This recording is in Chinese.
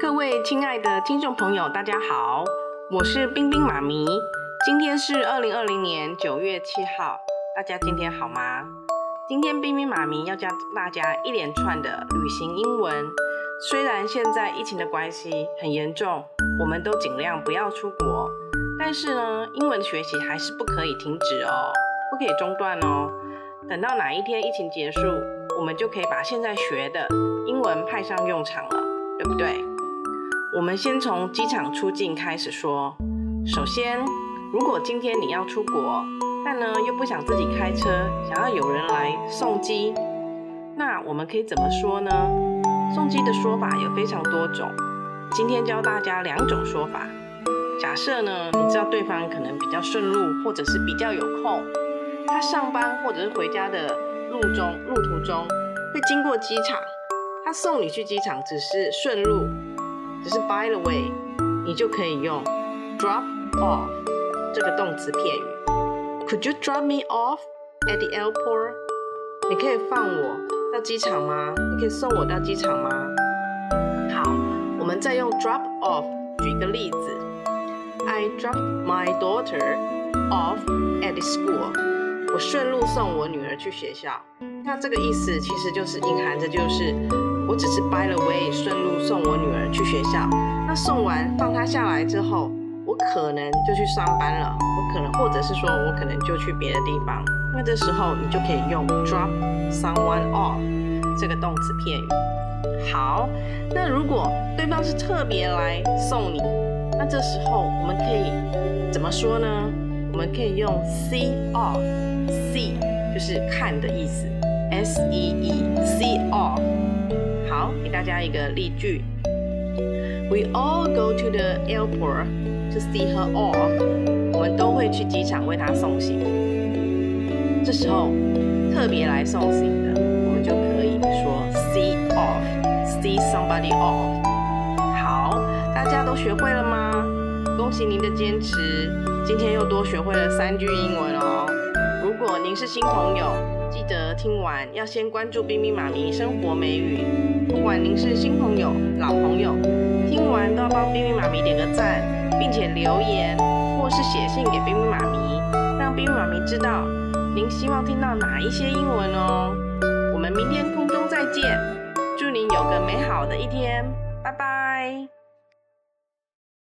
各位亲爱的听众朋友，大家好，我是冰冰妈咪。今天是二零二零年九月七号，大家今天好吗？今天冰冰妈咪要教大家一连串的旅行英文。虽然现在疫情的关系很严重，我们都尽量不要出国，但是呢，英文学习还是不可以停止哦，不可以中断哦。等到哪一天疫情结束，我们就可以把现在学的英文派上用场了，对不对？我们先从机场出境开始说。首先，如果今天你要出国，但呢又不想自己开车，想要有人来送机，那我们可以怎么说呢？送机的说法有非常多种，今天教大家两种说法。假设呢，你知道对方可能比较顺路，或者是比较有空，他上班或者是回家的路中路途中会经过机场，他送你去机场只是顺路。只是 by the way，你就可以用 drop off 这个动词片语。Could you drop me off at the airport？你可以放我到机场吗？你可以送我到机场吗？好，我们再用 drop off 举一个例子。I dropped my daughter off at the school。我顺路送我女儿去学校。那这个意思其实就是隐含着就是。我只是 by the way 顺路送我女儿去学校，那送完放她下来之后，我可能就去上班了，我可能或者是说我可能就去别的地方，那这时候你就可以用 drop someone off 这个动词片语。好，那如果对方是特别来送你，那这时候我们可以怎么说呢？我们可以用 see off，see 就是看的意思，s e e see off。好，给大家一个例句：We all go to the airport to see her off。我们都会去机场为她送行。这时候特别来送行的，我们就可以说 see off，see somebody off。好，大家都学会了吗？恭喜您的坚持，今天又多学会了三句英文哦。如果您是新朋友，记得听完要先关注冰冰妈咪生活美语。不管您是新朋友、老朋友，听完都要帮冰冰妈咪点个赞，并且留言或是写信给冰冰妈咪，让冰冰妈咪知道您希望听到哪一些英文哦。我们明天空中再见，祝您有个美好的一天，拜拜。